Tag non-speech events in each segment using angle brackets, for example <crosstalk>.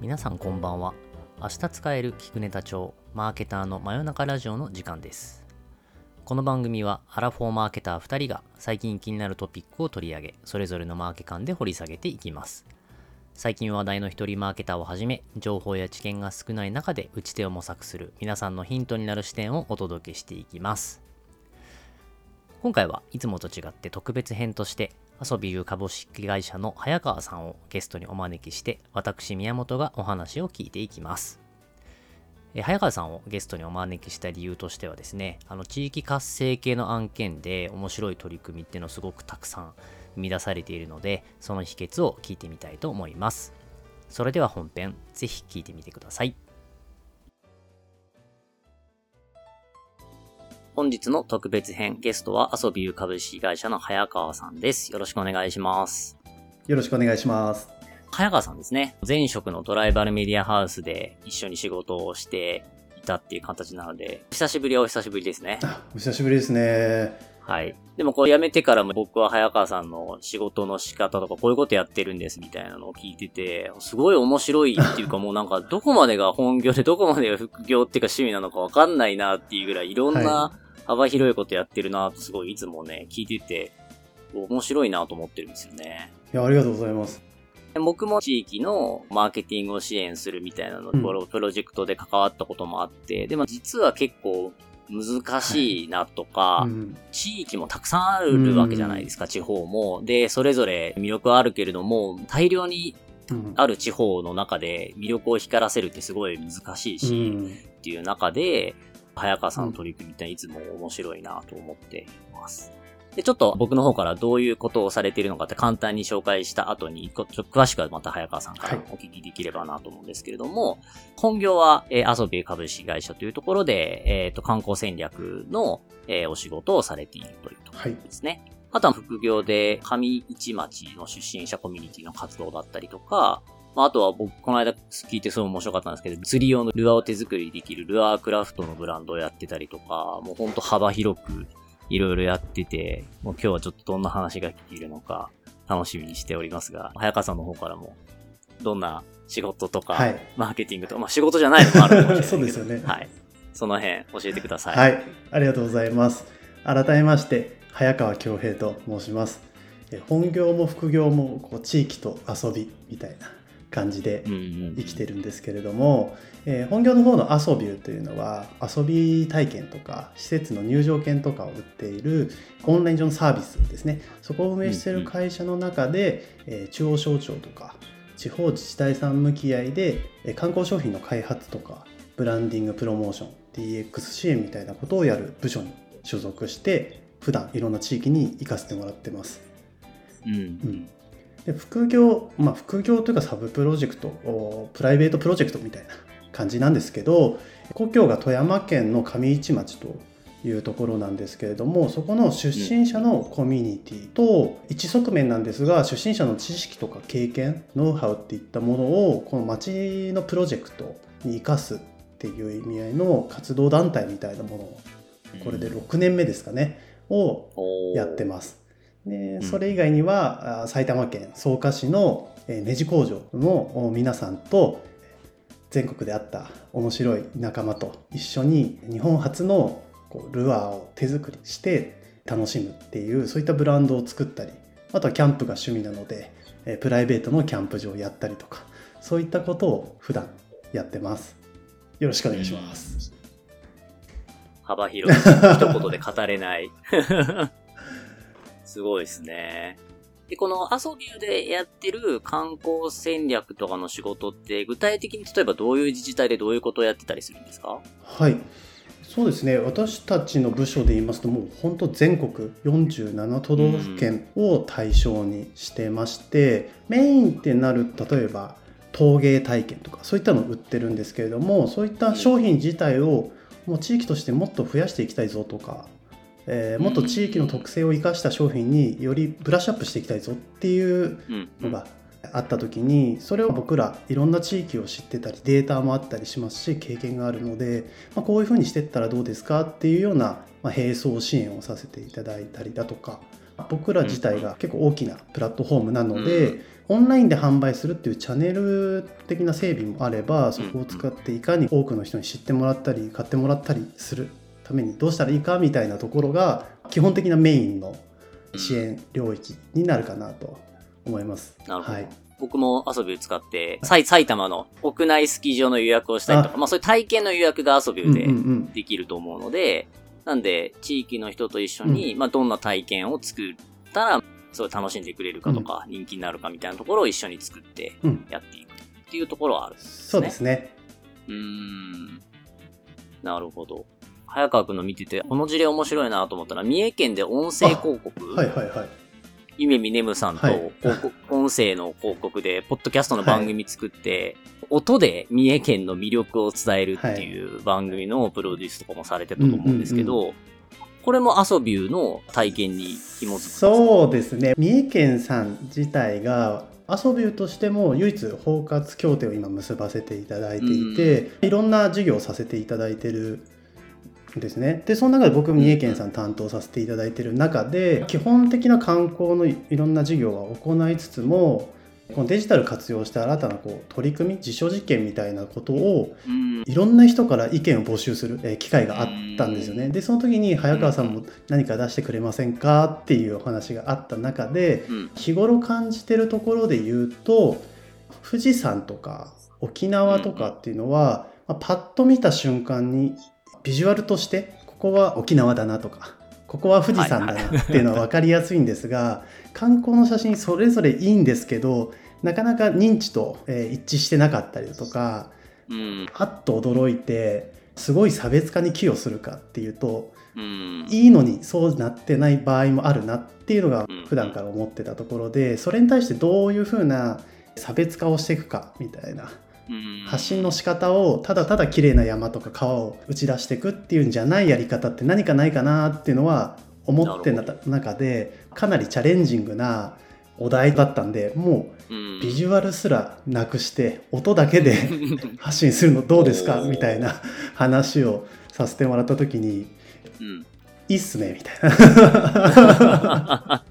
皆さんこんばんは。明日使える聞くネタ帳マーケターの真夜中ラジオの時間です。この番組はアラフォーマーケター2人が最近気になるトピックを取り上げそれぞれのマーケ感で掘り下げていきます。最近話題の一人マーケターをはじめ情報や知見が少ない中で打ち手を模索する皆さんのヒントになる視点をお届けしていきます。今回はいつもと違って特別編として遊びゆ株式会社の早川さんをゲストにお招きして、私宮本がお話を聞いていきます。え早川さんをゲストにお招きした理由としてはですね、あの地域活性系の案件で面白い取り組みっていうのをすごくたくさん生み出されているので、その秘訣を聞いてみたいと思います。それでは本編、ぜひ聞いてみてください。本日の特別編ゲストは遊びゆ株式会社の早川さんです。よろしくお願いします。よろしくお願いします。早川さんですね。前職のトライバルメディアハウスで一緒に仕事をしていたっていう形なので、久しぶりはお久しぶりですね。お久しぶりですね。はい。でもこれ辞めてからも僕は早川さんの仕事の仕方とかこういうことやってるんですみたいなのを聞いてて、すごい面白いっていうか <laughs> もうなんかどこまでが本業でどこまでが副業っていうか趣味なのかわかんないなっていうぐらいいろんな、はい幅広いことやってるなとすごいいつもね、聞いてて、面白いなと思ってるんですよね。いや、ありがとうございます。僕も地域のマーケティングを支援するみたいなの、うん、プロジェクトで関わったこともあって、でも実は結構難しいなとか、はいうん、地域もたくさんあるわけじゃないですか、うん、地方も。で、それぞれ魅力はあるけれども、大量にある地方の中で魅力を光らせるってすごい難しいし、っていう中で、早川さんの取り組みっていつも面白いなと思っています。で、ちょっと僕の方からどういうことをされているのかって簡単に紹介した後に、ちょっと詳しくはまた早川さんからお聞きできればなと思うんですけれども、はい、本業は、えー、遊び株式会社というところで、えっ、ー、と、観光戦略の、えー、お仕事をされているというところですね。はいあとは副業で上市町の出身者コミュニティの活動だったりとか、まあ、あとは僕、この間聞いてすごい面白かったんですけど、釣り用のルアーを手作りできるルアークラフトのブランドをやってたりとか、もうほんと幅広くいろいろやってて、もう今日はちょっとどんな話が聞けるのか楽しみにしておりますが、早川さんの方からも、どんな仕事とか、はい、マーケティングとか、まあ仕事じゃないのもあるかもしれない <laughs> そうですよね。はい。その辺教えてください。はい。ありがとうございます。改めまして、早川恭平と申します。本業も副業もこう地域と遊びみたいな感じで生きてるんですけれども、えー、本業の方の遊びゅうというのは遊び体験とか施設の入場券とかを売っているオンライン上のサービスですね。そこを運営している会社の中で、えー、中央省庁とか地方自治体さん向き合いで、えー、観光商品の開発とかブランディングプロモーション DX 支援みたいなことをやる部署に所属して普段いろんな地域に行かせてもらってます。うん、うんで副業、まあ、副業というかサブプロジェクトプライベートプロジェクトみたいな感じなんですけど故郷が富山県の上市町というところなんですけれどもそこの出身者のコミュニティと一側面なんですが出身者の知識とか経験ノウハウっていったものをこの町のプロジェクトに生かすっていう意味合いの活動団体みたいなものをこれで6年目ですかねをやってます。でそれ以外には、埼玉県草加市のネジ工場の皆さんと全国であった面白い仲間と一緒に日本初のこうルアーを手作りして楽しむっていうそういったブランドを作ったりあとはキャンプが趣味なのでプライベートのキャンプ場をやったりとかそういったことを普段やってます。よろしくお願いします、幅広い一言で語れないすごいですね。で、この遊びでやってる観光戦略とかの仕事って、具体的に例えばどういう自治体でどういうことをやってたりするんですか？はい。そうですね私たちの部署で言いますともう本当全国47都道府県を対象にしてまして、うん、メインってなる例えば陶芸体験とかそういったのを売ってるんですけれどもそういった商品自体をもう地域としてもっと増やしていきたいぞとかえー、もっと地域の特性を生かした商品によりブラッシュアップしていきたいぞっていうのがあった時にそれを僕らいろんな地域を知ってたりデータもあったりしますし経験があるので、まあ、こういうふうにしていったらどうですかっていうような、まあ、並走支援をさせていただいたりだとか僕ら自体が結構大きなプラットフォームなので、うん、オンラインで販売するっていうチャンネル的な整備もあればそこを使っていかに多くの人に知ってもらったり買ってもらったりするためにどうしたらいいかみたいなところが基本的なメインの支援領域になるかなと思います。なるほど。はい僕も遊びを使って、埼玉の屋内スキー場の予約をしたりとか、まあそういう体験の予約が遊びでできると思うので、なんで地域の人と一緒に、まあどんな体験を作ったら、すごい楽しんでくれるかとか、人気になるかみたいなところを一緒に作ってやっていくっていうところはあるんですね。そうですね。うん。なるほど。早川くんの見てて、この事例面白いなと思ったら、三重県で音声広告？はいはいはい。夢見ねむさんと、音声の広告で、ポッドキャストの番組作って、はい、音で三重県の魅力を伝えるっていう番組のプロデュースとかもされてたと思うんですけど、これもアソビューの体験に紐づくそうですね。三重県さん自体が、アソビューとしても唯一包括協定を今結ばせていただいていて、いろんな事業をさせていただいてるですね。でその中で僕三重県さん担当させていただいている中で基本的な観光のいろんな事業は行いつつもこのデジタル活用して新たなこう取り組み実証実験みたいなことをいろんな人から意見を募集する機会があったんですよね。でその時に早川さんも何か出してくれませんか？っていうお話があった中で日頃感じてるところで言うと富士山とか沖縄とかっていうのはパッと見た瞬間にビジュアルとしてここは沖縄だなとかここは富士山だなっていうのは分かりやすいんですが、観光の写真それぞれいいんですけどなかなか認知と、え一致してなかったりだとか、うん、あっと驚いてすごい差別化に寄与するかっていうと、うん、いいのにそうなってない場合もあるなっていうのが普段から思ってたところでそれに対してどういうふうな差別化をしていくかみたいな発信の仕方をただただ綺麗な山とか川を打ち出していくっていうんじゃないやり方って何かないかなっていうのは思ってた中でかなりチャレンジングなお題だったんでもうビジュアルすらなくして音だけで <laughs> 発信するのどうですかみたいな話をさせてもらった時に「いいっすね」みたいな。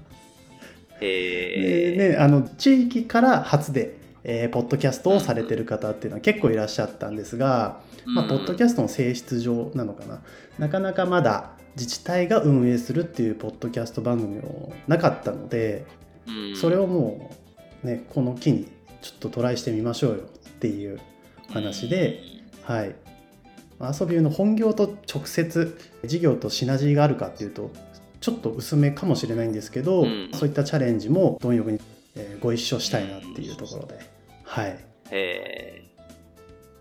でね、あの地域から初でえー、ポッドキャストをされてる方っていうのは結構いらっしゃったんですが、まあ、ポッドキャストの性質上なのかな。なかなかまだ自治体が運営するっていうポッドキャスト番組もなかったのでそれをもうねこの機にちょっとトライしてみましょうよっていう話で、はい、遊びの本業と直接事業とシナジーがあるかっていうとちょっと薄めかもしれないんですけど、そういったチャレンジも貪欲にご一緒したいなっていうところで。はい。え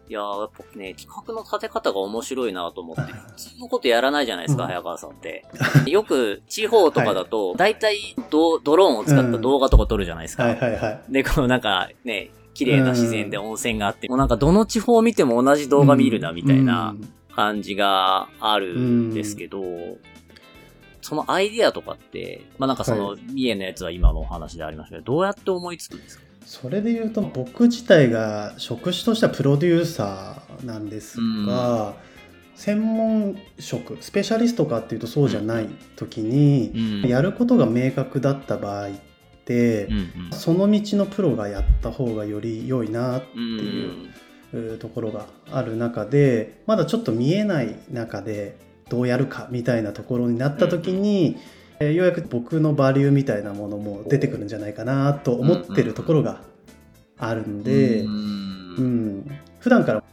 ー、いややっぱね、企画の立て方が面白いなと思って、普通のことやらないじゃないですか、うん、早川さんって。<laughs> よく地方とかだと、大体ドドローンを使った動画とか撮るじゃないですか。はいはいはい。で、このなんかね、綺麗な自然で温泉があって、もうなんかどの地方を見ても同じ動画見るな、みたいな感じがあるんですけど、そのアイディアとかって、まあなんかその、三重のやつは今のお話でありましたけど、どうやって思いつくんですか？それで言うと僕自体が職種としてはプロデューサーなんですが、うん、専門職スペシャリストかっていうとそうじゃない時に、うん、やることが明確だった場合って、うん、その道のプロがやった方がより良いなっていう、ところがある中でまだちょっと見えない中でどうやるかみたいなところになった時に、えー、ようやく僕のバリューみたいなものも出てくるんじゃないかなと思ってるところがあるんで、うん、うん、普段から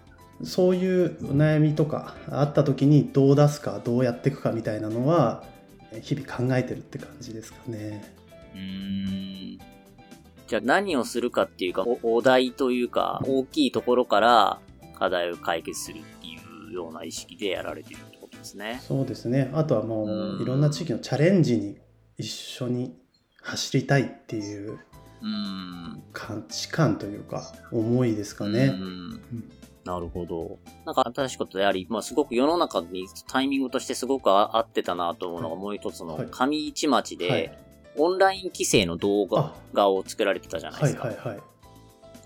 そういう悩みとかあった時にどう出すかどうやっていくかみたいなのは日々考えてるって感じですかね。うん。じゃあ何をするかっていうかお題というか大きいところから課題を解決するっていうような意識でやられてるですね。そうですね。あとはもう、いろんな地域のチャレンジに一緒に走りたいっていう価値観というか、思いですかね。なるほど。なんか新しいことであり、まあすごく世の中にタイミングとしてすごく合ってたなと思うのがもう一つの上市町で、オンライン規制の動画を作られてたじゃないですか。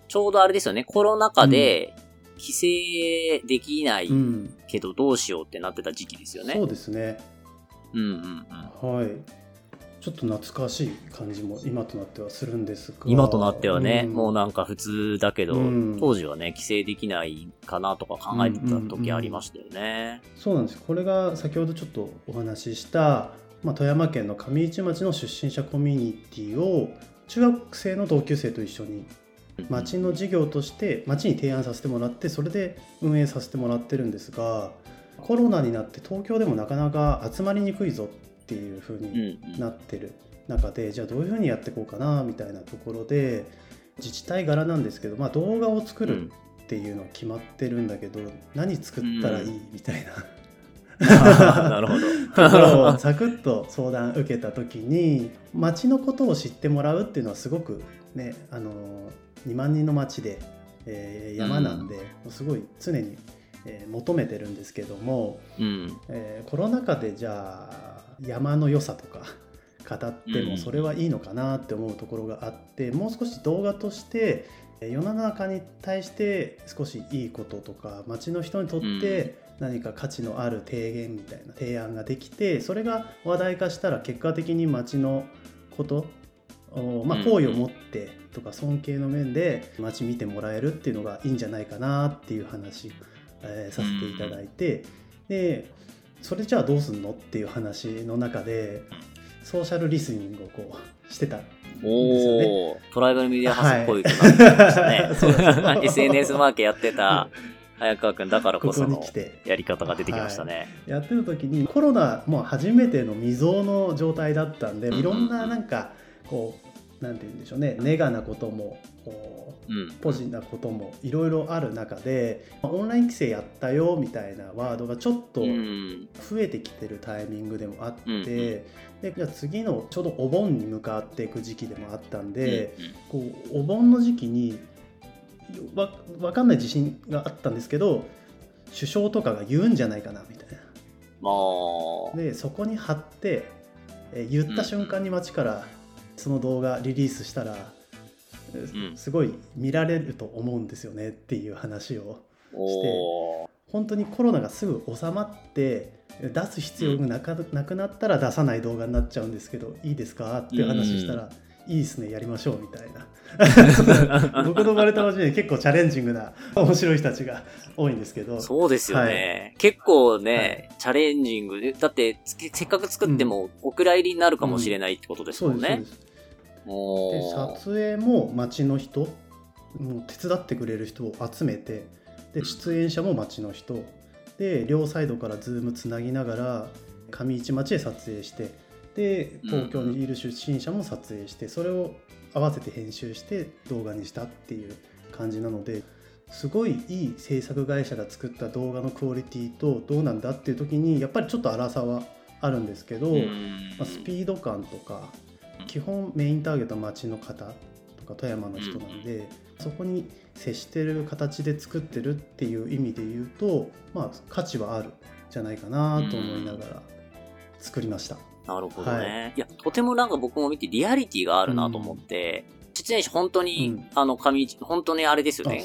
ちょうどあれですよね、コロナ禍で規制できないけどどうしようってなってた時期ですよね。そうですね。うんうんうん。はい。ちちょっと懐かしい感じも今となってはするんですが今となってはね、うん、もうなんか普通だけど、うん、当時はね規制できないかなとか考えてた時ありましたよね、うんうんうん、そうなんですこれが先ほどちょっとお話ししたまあ、富山県の上市町の出身者コミュニティを中学生の同級生と一緒に町の事業として町に提案させてもらってそれで運営させてもらってるんですがコロナになって東京でもなかなか集まりにくいぞっていう風になってる中で、じゃあどういう風にやっていこうかなみたいなところで自治体柄なんですけど、まあ、動画を作るっていうのは決まってるんだけど、何作ったらいいみたいな。なるほど。とサクッと相談受けた時に町のことを知ってもらうっていうのはすごくねあの2万人の町で、えー、山なんで、うん、すごい常に、えー、求めてるんですけども、うん、えー、コロナ禍でじゃあ山の良さとか語ってもそれはいいのかなって思うところがあって、うん、もう少し動画として世の中に対して少しいいこととか町の人にとって何か価値のある提言みたいな提案ができてそれが話題化したら結果的に町のことまあ、好意を持ってとか尊敬の面で街見てもらえるっていうのがいいんじゃないかなっていう話、えー、させていただいてでそれじゃあどうすんのっていう話の中でソーシャルリスニングをこうしてたんですよね。トライバルメディアハスっぽいな。ってましたね。<laughs> SNS マーケやってた早川君だからこそのやり方が出てきましたね。はい、やってる時にコロナもう初めての未曾有の状態だったんでいろんななんかこうなんて言うんでしょうね。ネガなこともうん、ポジなこともいろいろある中でオンライン規制やったよみたいなワードがちょっと増えてきてるタイミングでもあって、うん、でじゃあ次のちょうどお盆に向かっていく時期でもあったんで、うん、こうお盆の時期にわ分かんない自信があったんですけど首相とかが言うんじゃないかなみたいな。でそこに貼ってえ言った瞬間に街からその動画リリースしたら、うん、すごい見られると思うんですよねっていう話をして本当にコロナがすぐ収まって出す必要がなかなくなったら出さない動画になっちゃうんですけどいいですかっていう話したら、うん。いいですねやりましょうみたいな。<laughs> 僕の生まれた街に結構チャレンジングな面白い人たちが多いんですけど。そうですよね、はい、結構ね、はい、チャレンジングでだってせっかく作ってもお蔵入りになるかもしれないってことですもんね、うん。うん、で撮影も街の人もう手伝ってくれる人を集めてで出演者も街の人。で両サイドからズームつなぎながら上市町へ撮影してで東京にいる出身者も撮影して、それを合わせて編集して動画にしたっていう感じなのですごいいい制作会社が作った動画のクオリティとどうなんだっていう時にやっぱりちょっと粗さはあるんですけど、まあ、スピード感とか基本メインターゲットは町の方とか富山の人なんで、そこに接してる形で作ってるっていう意味で言うとまあ価値はあるんじゃないかなと思いながら作りました。なるほどね。はい、いや、とてもなんか僕も見てリアリティがあるなと思って、出演者本当に、うん、あの、上市、本当にあれですよね。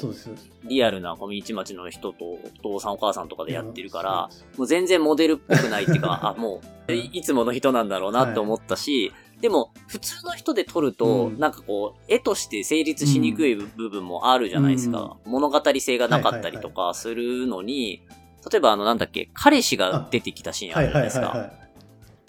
リアルな上市町の人とお父さんお母さんとかでやってるから、もう全然モデルっぽくないっていうか、<laughs> あ、もう、いつもの人なんだろうなって思ったし、はい、でも、普通の人で撮ると、うん、なんかこう、絵として成立しにくい部分もあるじゃないですか。うん、物語性がなかったりとかするのに、例えばあの、なんだっけ、彼氏が出てきたシーンあるじゃないですか。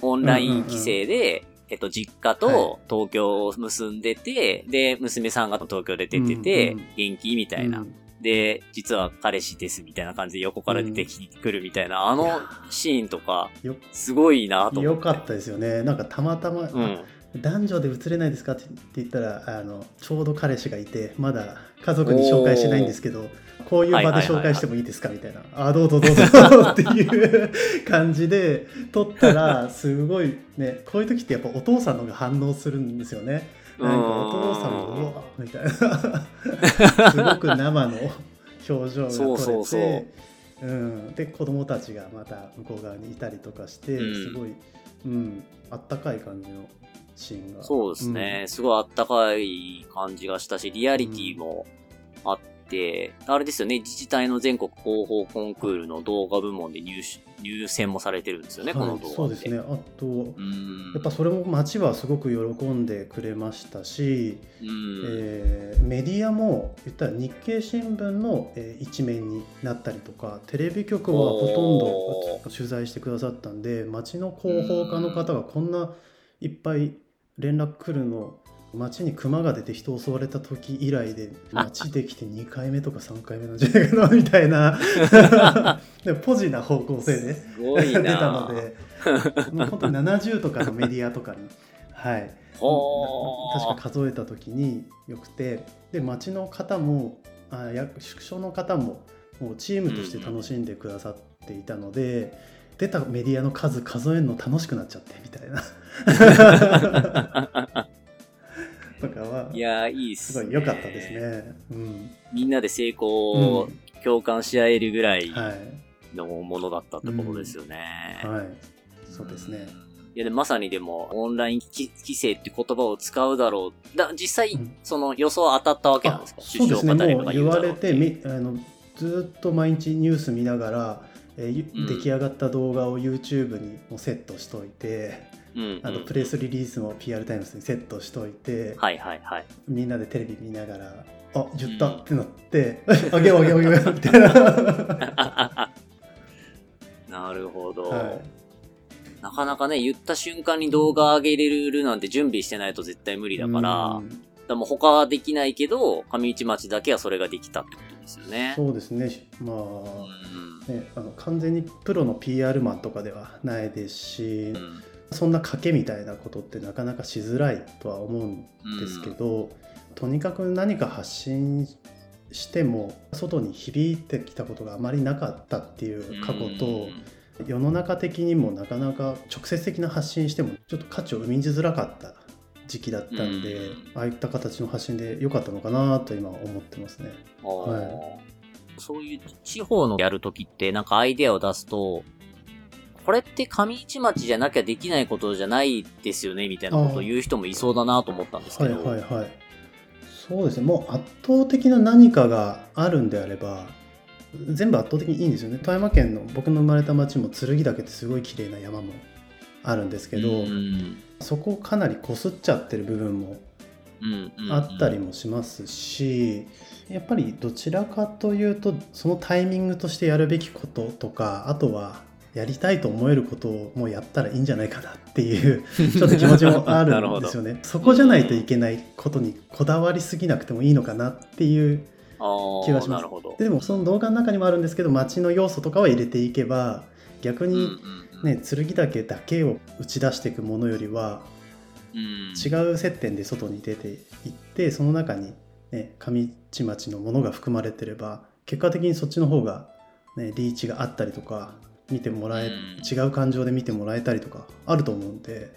オンライン規制で、えっと、実家と東京を結んでて、はい、で、娘さんが東京で出てて、うんうん、元気？みたいな、うん。で、実は彼氏ですみたいな感じで横から出てくるみたいな、うん、あのシーンとか、すごいなと思って。よかったですよね。なんかたまたま、うん、男女で映れないですかって言ったらあのちょうど彼氏がいてまだ家族に紹介してないんですけどこういう場で紹介してもいいですかみたいな「あどうぞどうぞ」っていう感じで撮ったらすごいねこういう時ってやっぱお父さんの方が反応するんですよね。なんかお父さんもうわみたいな。すごく生の表情が撮れて。うん、で子供たちがまた向こう側にいたりとかしてすごい、うん、あったかい感じのシーンが。そうですね。うん、すごいあったかい感じがしたし、リアリティもあって、あれですよね、自治体の全国広報コンクールの動画部門で入入選もされてるんですよね、はい、この動画そうですね。あと、やっぱそれも町はすごく喜んでくれましたし、えー、メディアも言ったら日経新聞の、えー、一面になったりとか、テレビ局はほとんど取材してくださったんで、町の広報課の方がこんないっぱい連絡来るの街に熊が出て人襲われた時以来で街できて2回目とか3回目なんじゃないかなみたいな。<laughs> ポジな方向性で出たので本当に70とかのメディアとかに、はい、確か数えた時によくてで街の方もあ宿所の方ももうチームとして楽しんでくださっていたので、うん、出たメディアの数数えるの楽しくなっちゃってみたいな。<laughs> とかは、いやいいっす、ね、すごい良かったですね。うん、みんなで成功を共感し合えるぐらいのものだったってことですよね。うん、はい。そうですね。いやでまさにでも、オンライン帰省って言葉を使うだろう。だ実際、その予想当たったわけなんですか、そうですね、もう言われてみあの、ずっと毎日ニュース見ながら、えー、出来上がった動画を YouTube にもセットしといて、あとプレスリリースも PR タイムズにセットしといて、はいはいはい、みんなでテレビ見ながらあ言ったってなって、あげようあげようあげようみたいな。<laughs> なるほど、はい、なかなかね言った瞬間に動画上げれるなんて準備してないと絶対無理だから、でも他はできないけど上市町だけはそれができたってことですよね。そうですね。まあ、うん、ねあの完全にプロの PR マンとかではないですし、うんそんな賭けみたいなことってなかなかしづらいとは思うんですけど、うん、とにかく何か発信しても外に響いてきたことがあまりなかったっていう過去と、うん、世の中的にもなかなか直接的な発信してもちょっと価値を生みづらかった時期だったんで、うん、ああいった形の発信で良かったのかなと今思ってますね。はい、そういう地方のやるときってなんかアイデアを出すとこれって上市町じゃなきゃできないことじゃないですよね、みたいなことを言う人もいそうだなと思ったんですけど。はいはいはい。そうですね、もう圧倒的な何かがあるんであれば、全部圧倒的にいいんですよね。富山県の僕の生まれた町も剣岳ってすごい綺麗な山もあるんですけど、そこをかなりこすっちゃってる部分もあったりもしますし、やっぱりどちらかというとそのタイミングとしてやるべきこととかあとはやりたいと思えることをもうやったらいいんじゃないかなっていう <laughs> ちょっと気持ちもあるんですよね。そこじゃないといけないことにこだわりすぎなくてもいいのかなっていう気がします。でもその動画の中にもあるんですけど街の要素とかは入れていけば逆にね、剣岳だけを打ち出していくものよりは違う接点で外に出ていってその中に、ね、上市町のものが含まれてれば結果的にそっちの方が、ね、リーチがあったりとか見てもらえ、うん、違う感情で見てもらえたりとかあると思うんで。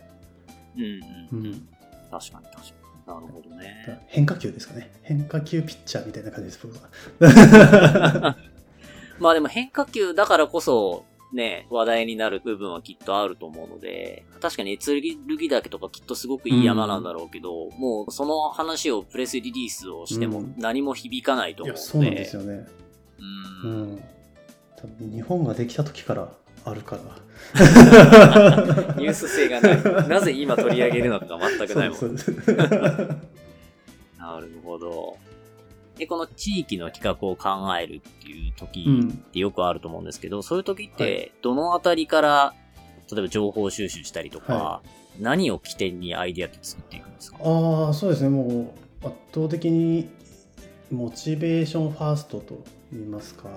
うんうん、うん、確かに確かに。なるほどね。変化球ですかね。変化球ピッチャーみたいな感じです僕は。<laughs> まあでも変化球だからこそね、話題になる部分はきっとあると思うので、確かにエツルギ岳とかきっとすごくいい山なんだろうけど、うん、もうその話をプレスリリースをしても何も響かないと思うので、うん、そうなんですよね。うん、うん多分日本ができた時からあるから。ニュース性がない。なぜ今取り上げるのか全くないもん。なるほど。でこの地域の企画を考えるっていう時ってよくあると思うんですけど、うん、そういう時ってどのあたりから例えば情報収集したりとか、はい、何を起点にアイディアって作っていくんですか？ああそうですね。もう圧倒的にモチベーションファーストと言いますか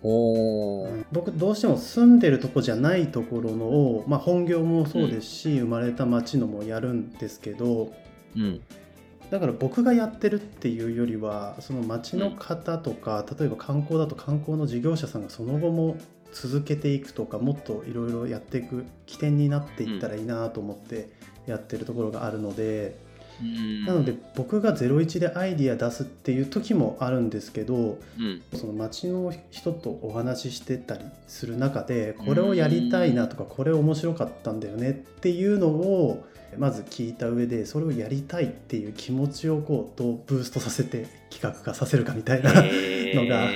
僕どうしても住んでるとこじゃないところのを、まあ、本業もそうですし、うん、生まれた町のもやるんですけど、うん、だから僕がやってるっていうよりはその町の方とか、うん、例えば観光だと観光の事業者さんがその後も続けていくとかもっといろいろやっていく起点になっていったらいいなと思ってやってるところがあるのでなので僕が01でアイディア出すっていう時もあるんですけど、うん、その町の人とお話ししてたりする中でこれをやりたいなとかこれ面白かったんだよねっていうのをまず聞いた上でそれをやりたいっていう気持ちをこうどうブーストさせて企画化させるかみたいなのが、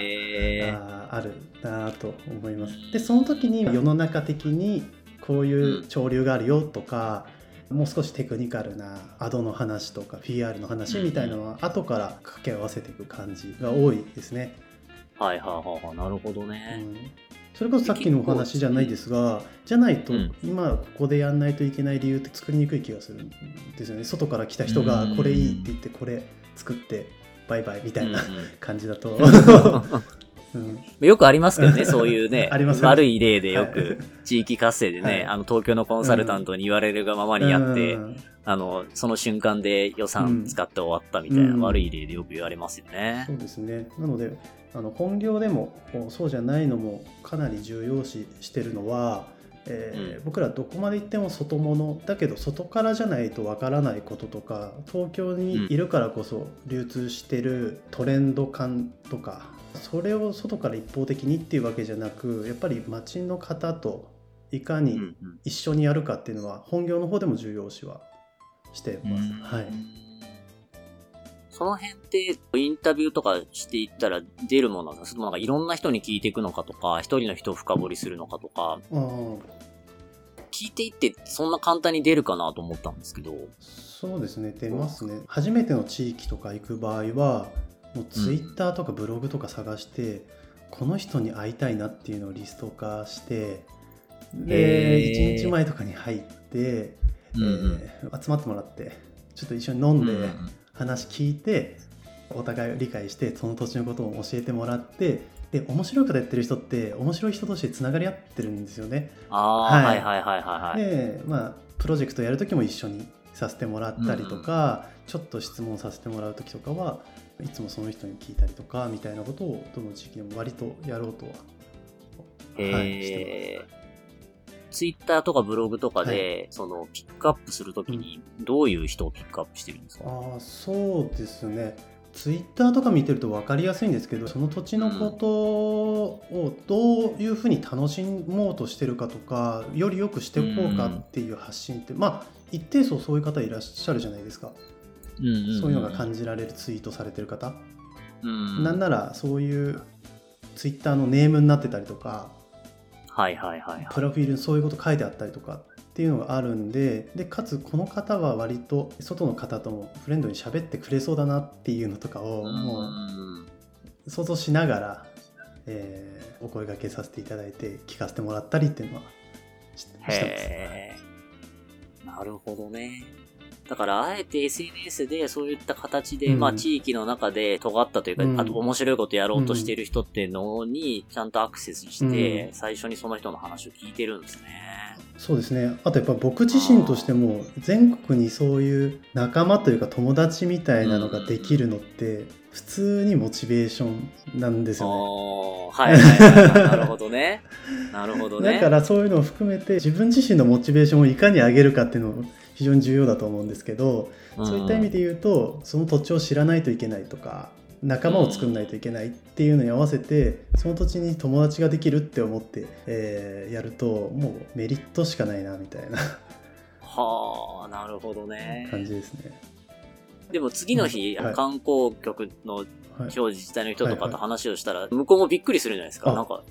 あるなと思います。でその時に世の中的にこういう潮流があるよとか、もう少しテクニカルなアドの話とか PR の話みたいなのは後から掛け合わせていく感じが多いですね。はいはいはいなるほどね、うん、それこそさっきのお話じゃないですがじゃないと今ここでやんないといけない理由って作りにくい気がするんですよね。外から来た人がこれいいって言ってこれ作ってバイバイみたいな感じだと <laughs> うん、よくありますけどね、<laughs> そういうね、悪い例でよく、地域活性でね、はい、あの、東京のコンサルタントに言われるがままにやって、うん、あの、その瞬間で予算使って終わったみたいな悪い例でよく言われますよね。そうですね。なので、あの本業でもそうじゃないのもかなり重要視してるのは、えー、うん、僕らどこまで行っても外物だけど外からじゃないとわからないこととか東京にいるからこそ流通してるトレンド感とかそれを外から一方的にっていうわけじゃなくやっぱり町の方といかに一緒にやるかっていうのは本業の方でも重要視はしてます。はい、その辺ってインタビューとかしていったら出るものなんですか？いろんな人に聞いていくのかとか一人の人を深掘りするのかとか。聞いていってそんな簡単に出るかなと思ったんですけど。そうですね。出ますね。初めての地域とか行く場合はもうツイッターとかブログとか探して、うん、この人に会いたいなっていうのをリスト化してで1日前とかに入って、うんうん、えー、集まってもらってちょっと一緒に飲んで話聞いて、うん。うん、お互いを理解してその土地のことを教えてもらってで面白いことやってる人って面白い人としてつながり合ってるんですよね。はい、はいはいはいはいはい。でまあプロジェクトやる時も一緒にさせてもらったりとか、うんうん、ちょっと質問させてもらう時とかはいつもその人に聞いたりとかみたいなことをどの地域でも割とやろうとは、はい、してます。ツイッターとかブログとかで、はい、そのピックアップするときにどういう人をピックアップしてるんですか、うん、あそうですね。ツイッターとか見てると分かりやすいんですけどその土地のことをどういうふうに楽しもうとしてるかとかよりよくしておこうかっていう発信って、まあ一定数そういう方いらっしゃるじゃないですか。そういうのが感じられるツイートされてる方、うん、なんならそういうツイッターのネームになってたりとか、はいはいはい、はい、プロフィールにそういうこと書いてあったりとかっていうのがあるんででかつこの方は割と外の方ともフレンドに喋ってくれそうだなっていうのとかをもう想像しながら、えー、お声がけさせていただいて聞かせてもらったりっていうのはしてます。なるほどね。だから、あえて SNS でそういった形で、うん、まあ地域の中で尖ったというか、うん、あと面白いことやろうとしてる人っていうのに、ちゃんとアクセスして、最初にその人の話を聞いてるんですね。そうですね。あとやっぱ僕自身としても、全国にそういう仲間というか友達みたいなのができるのって、普通にモチベーションなんですよね。はいはいはい。なるほどね。<laughs> なるほどね。だからそういうのを含めて、自分自身のモチベーションをいかに上げるかっていうのを非常に重要だと思うんですけど、そういった意味で言うとその土地を知らないといけないとか仲間を作んないといけないっていうのに合わせてその土地に友達ができるって思って、えー、やるともうメリットしかないなみたいな。はあなるほどね。感じですね。でも次の日、はい、観光局の地方自治体の人とかと話をしたら、向こうもびっくりするじゃないですか。なんか、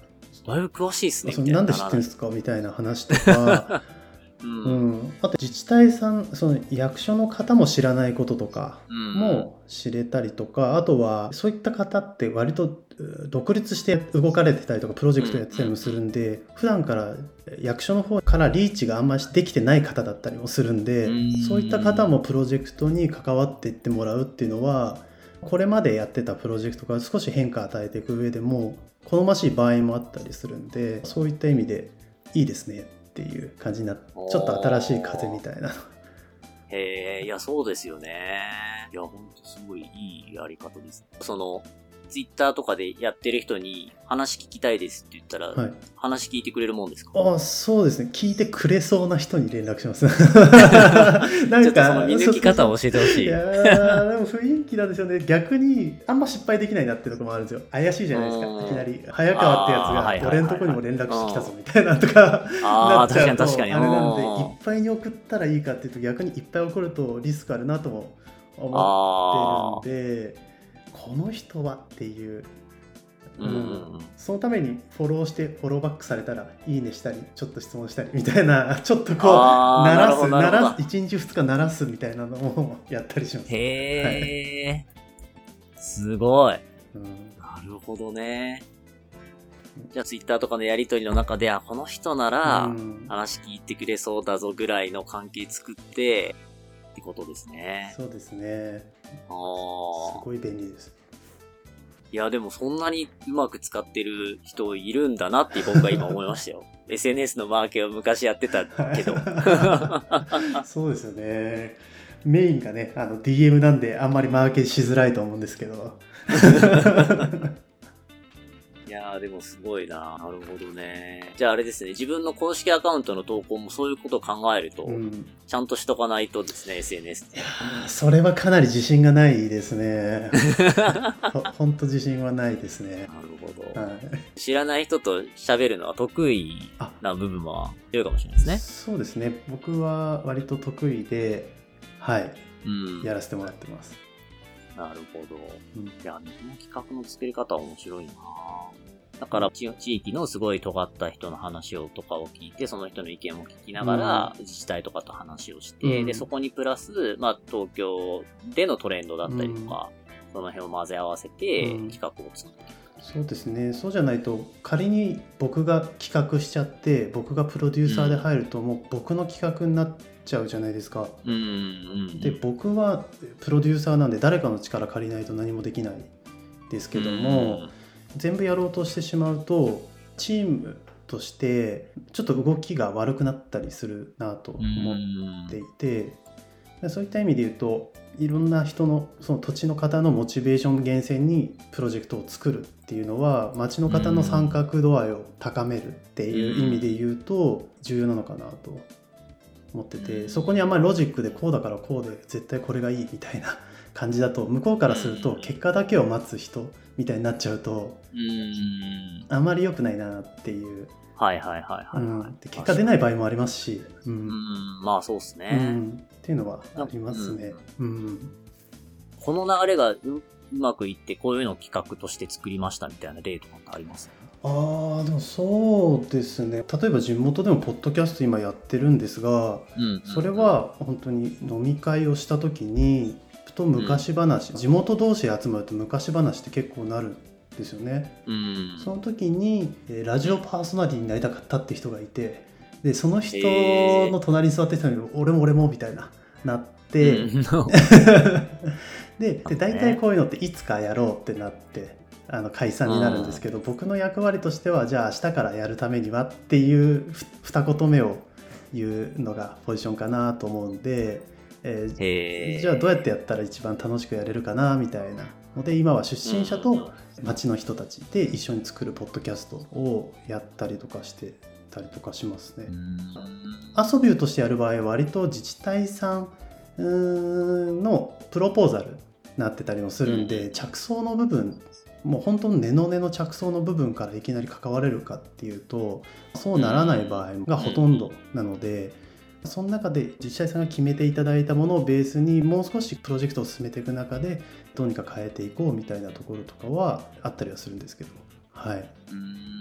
だいぶ詳しいですね。なんで知ってるんですか？みたいな話とか、<laughs> うん、あと自治体さんその役所の方も知らないこととかも知れたりとか、あとはそういった方って割と独立して動かれてたりとかプロジェクトやってたりもするんで、うん、普段から役所の方からリーチがあんまりできてない方だったりもするんで、うん、そういった方もプロジェクトに関わっていってもらうっていうのはこれまでやってたプロジェクトから少し変化を与えていく上でも好ましい場合もあったりするんでそういった意味でいいですねっていう感じになちょっと新しい風みたいな。へえいやそうですよね。いやほんとすごいいいやり方です。そのツイッターとかでやってる人に話聞きたいですって言ったら、はい、話聞いてくれるもんですか？あそうですね。聞いてくれそうな人に連絡します。<laughs> なんか、その見抜き方を教えてほしい。いやでも雰囲気なんですよね。逆に、あんま失敗できないなっていうところもあるんですよ。怪しいじゃないですか。いきなり、早川ってやつが、俺のとこにも連絡してきたぞみたいなとか、なっちゃうと、あれなんで、いっぱいに送ったらいいかっていうと、逆にいっぱい送るとリスクあるなとも思ってるんで、この人はっていう。うん、そのためにフォローしてフォローバックされたらいいねしたりちょっと質問したりみたいな <laughs> ちょっとこう鳴らす鳴らす1日2日鳴らすみたいなのをやったりします。へえ、はい、すごい、うん、なるほどね。じゃあツイッターとかのやりとりの中で、あ、この人なら話聞いてくれそうだぞぐらいの関係作って、ってことですね。そうですね。ああ。すごい便利です。いや、でもそんなにうまく使ってる人いるんだなって僕は今思いましたよ。<laughs> SNS のマーケを昔やってたけど。そうですよね。メインがね、あの DM なんであんまりマーケしづらいと思うんですけど。でもすごいななるほどね。じゃああれですね、自分の公式アカウントの投稿もそういうことを考えると、うん、ちゃんとしとかないとですね、SNS いやそれはかなり自信がないですね。<laughs> ほんと自信はないですね。なるほど。はい、知らない人と喋るのは得意な部分も強いかもしれないですね。そうですね。僕は割と得意で、はい、うん、やらせてもらってます。なるほど。うん、いや、この企画の作り方は面白いなだから、地域のすごい尖った人の話をとかを聞いて、その人の意見も聞きながら、自治体とかと話をして、うん、で、そこにプラス、まあ、東京でのトレンドだったりとか、うん、その辺を混ぜ合わせて、企画を作っていく。そうですね。そうじゃないと仮に僕が企画しちゃって僕がプロデューサーで入るともう僕の企画になっちゃうじゃないですか。うんうんうん、で僕はプロデューサーなんで誰かの力借りないと何もできないですけども、全部やろうとしてしまうとチームとしてちょっと動きが悪くなったりするなと思っていてそういった意味で言うといろんな人のその土地の方のモチベーション源泉にプロジェクトを作るっていうのは町の方の参画度合いを高めるっていう意味で言うと重要なのかなと思っててそこにあんまりロジックでこうだからこうで絶対これがいいみたいな感じだと向こうからすると結果だけを待つ人みたいになっちゃうとあまり良くないなっていう。はいはいはいはい、うん、結果出ない場合もありますし、うん、まあそうですね、うん、っていうのはありますね、うん、この流れがうまくいってこういうのを企画として作りましたみたいな例とかってあります？ああでもそうですね。例えば地元でもポッドキャスト今やってるんですが、うん。それは本当に飲み会をした時にと昔話、うん、地元同士で集まると昔話って結構なるんですよね、うん、その時にラジオパーソナリティになりたかったって人がいてでその人の隣に座ってたのに「俺も俺も」みたいななって、うん、<laughs> でで大体こういうのっていつかやろうってなってあの解散になるんですけど、僕の役割としてはじゃあ明日からやるためにはっていう二言目を言うのがポジションかなと思うんでえー、じゃあどうやってやったら一番楽しくやれるかなみたいなので今は出身者と町の人たちで一緒に作るポッドキャストをやったりとかしてたりとかしますね。遊びとしてやる場合は割と自治体さんのプロポーザルになってたりもするんで、着想の部分もう本当の根の根の着想の部分からいきなり関われるかっていうとそうならない場合がほとんどなので。その中で自治体さんが決めていただいたものをベースにもう少しプロジェクトを進めていく中でどうにか変えていこうみたいなところとかはあったりはするんですけど、はい、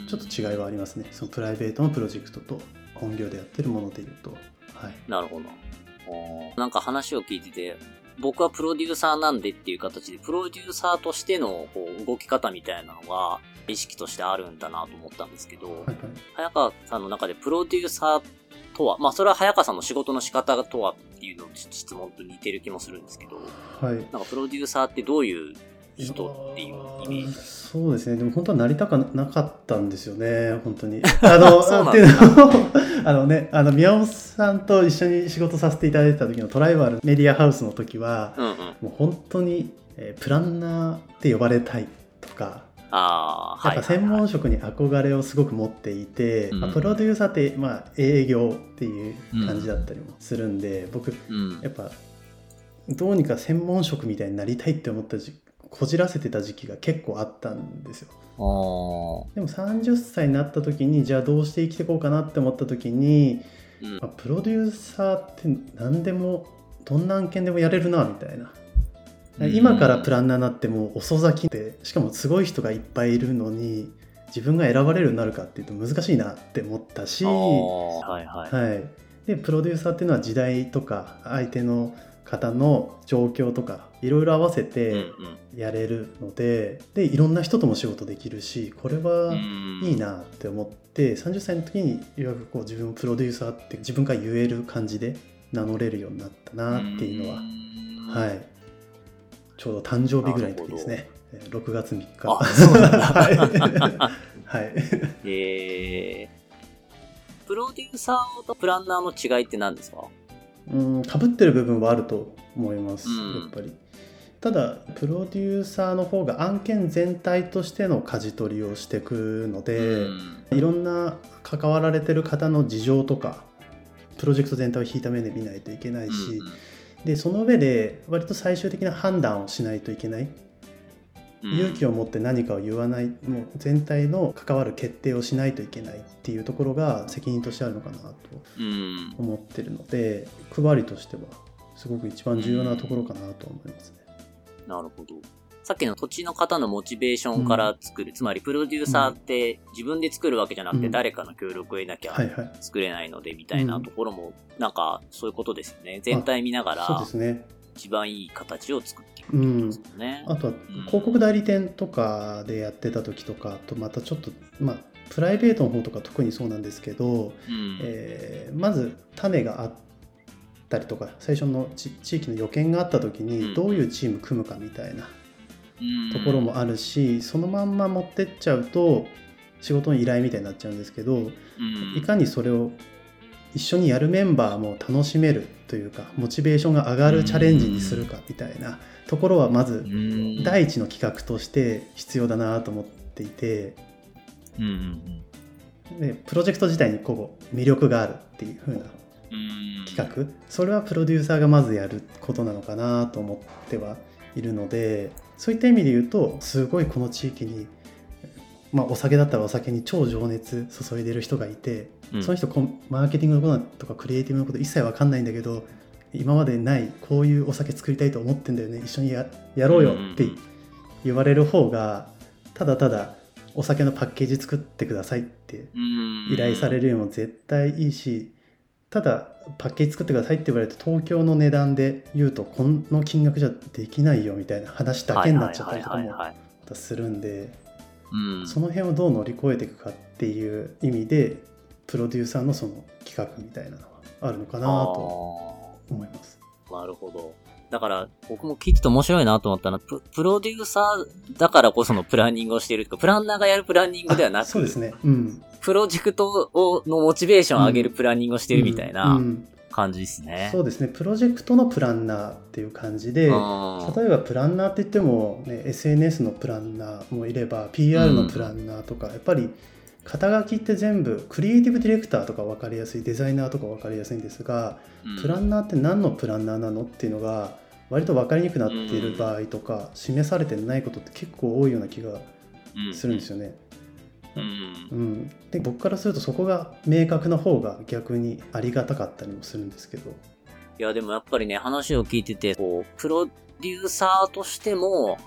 ちょっと違いはありますね。そのプライベートのプロジェクトと本業でやってるものでいうと。はい、なるほど。なんか話を聞いてて僕はプロデューサーなんでっていう形で、プロデューサーとしてのこう動き方みたいなのが意識としてあるんだなと思ったんですけど、はいはい、早川さんの中でプロデューサーとは、まあそれは早川さんの仕事の仕方とはっていうの質問と似てる気もするんですけど、はい。なんかプロデューサーってどういう人っていうイメージ？そうですね。でも本当はなりたかなかったんですよね、本当に。<laughs> あの、っていうのを、<laughs> あのね、あの、宮本さんと一緒に仕事させていただいた時のトライバルメディアハウスの時は、うんうん、もう本当に、えー、プランナーって呼ばれたいかあやっぱ専門職に憧れをすごく持っていて、まあ、プロデューサーって、まあ、営業っていう感じだったりもするんで、僕、やっぱどうにか専門職みたいになりたいって思った時こじらせてた時期が結構あったんですよ。でも30歳になった時にじゃあどうして生きていこうかなって思った時に、うん、まあ、プロデューサーって何でもどんな案件でもやれるなみたいな。今からプランナーになっても遅咲きでしかもすごい人がいっぱいいるのに自分が選ばれるようになるかっていうと難しいなって思ったし、はいはい。はい、でプロデューサーっていうのは時代とか相手の方の状況とかいろいろ合わせてやれるのでうんうん、でいろんな人とも仕事できるしこれはいいなって思って30歳の時にいわゆるこう自分をプロデューサーって自分が言える感じで名乗れるようになったなっていうのは、はいちょうど誕生日ぐらいの時ですね。6月3日。あそうなんだ。はい、えー、プロデューサーとプランナーの違いって何ですか？うんかぶってる部分はあると思います、うん、やっぱり。ただプロデューサーの方が案件全体としての舵取りをしていくので、うん、いろんな関わられてる方の事情とかプロジェクト全体を引いた目で見ないといけないし、うん、でその上で割と最終的な判断をしないといけない勇気を持って何かを言わないもう全体の関わる決定をしないといけないっていうところが責任としてあるのかなと思ってるので、うん、配りとしてはすごく一番重要なところかなと思いますね。なるほど。さっきの土地の方のモチベーションから作る、うん、つまりプロデューサーって自分で作るわけじゃなくて誰かの協力を得なきゃ作れないのでみたいなところもなんかそういうことですよね。全体見ながらそうですね。一番いい形を作っていくってことですね、うん、あとは広告代理店とかでやってた時とかとまたちょっとまあプライベートの方とか特にそうなんですけど、うん、えー、まず種があったりとか最初の地域の予見があった時にどういうチーム組むかみたいなところもあるし、そのまんま持ってっちゃうと仕事の依頼みたいになっちゃうんですけど、いかにそれを一緒にやるメンバーも楽しめるというかモチベーションが上がるチャレンジにするかみたいなところはまず第一の企画として必要だなと思っていて、でプロジェクト自体にこう魅力があるっていう風な企画。それはプロデューサーがまずやることなのかなと思ってはいるのでそういった意味で言うとすごいこの地域にまあ、お酒だったらお酒に超情熱注いでる人がいて、うん、その人マーケティングのこととかクリエイティブのこと一切分かんないんだけど今までないこういうお酒作りたいと思ってんだよね。一緒にややろうよって言われる方がただただお酒のパッケージ作ってくださいって依頼されるよりも絶対いいしただパッケージ作ってくださいって言われて東京の値段で言うとこの金額じゃできないよみたいな話だけになっちゃったりとかもするんで。うん、その辺をどう乗り越えていくかっていう意味でプロデューサーのその企画みたいなのはあるのかなと思います。なるほど。だから、僕も聞いてて面白いなと思ったのは、ププロデューサーだからこそのプランニングをしているとか、プランナーがやるプランニングではなくそうですね。うん。プロジェクトをのモチベーションを上げるプランニングをしているみたいな感じですね、そうですね。プロジェクトのプランナーっていう感じで例えばプランナーって言っても、ね、SNS のプランナーもいれば PR のプランナーとか、うん、やっぱり肩書きって全部クリエイティブディレクターとか分かりやすいデザイナーとか分かりやすいんですが、うん、プランナーって何のプランナーなのっていうのが割と分かりにくくなっている場合とか、うん、示されてないことって結構多いような気がするんですよね。うん、で僕からするとそこが明確な方が逆にありがたかったりもするんですけど。いやでもやっぱりね話を聞いててこうプロデューサーとしても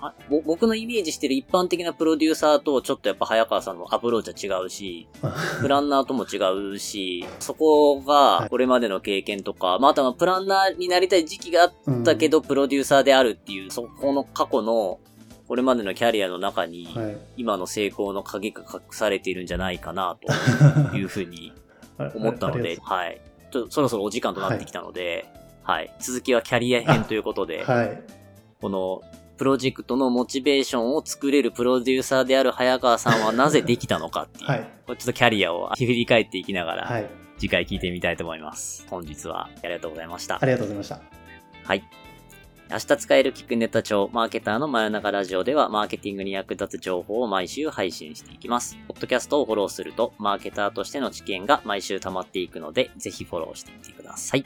僕のイメージしてる一般的なプロデューサーとちょっとやっぱ早川さんのアプローチは違うし <laughs> プランナーとも違うしそこがこれまでの経験とか、はい、まあ、あとはプランナーになりたい時期があったけど、プロデューサーであるっていうそこの過去のこれまでのキャリアの中に、今の成功の鍵が隠されているんじゃないかな、というふうに <laughs> 思ったので、はい。とそろそろお時間となってきたので、はい、はい。続きはキャリア編ということで、はい。この、プロジェクトのモチベーションを作れるプロデューサーである早川さんはなぜできたのかっていう、はい、ちょっとキャリアを振り返っていきながら、はい、次回聞いてみたいと思います。本日はありがとうございました。ありがとうございました。はい。明日使える聞くネタ帳、マーケターの真夜中ラジオでは、マーケティングに役立つ情報を毎週配信していきます。ポッドキャストをフォローすると、マーケターとしての知見が毎週溜まっていくので、ぜひフォローしてみてください。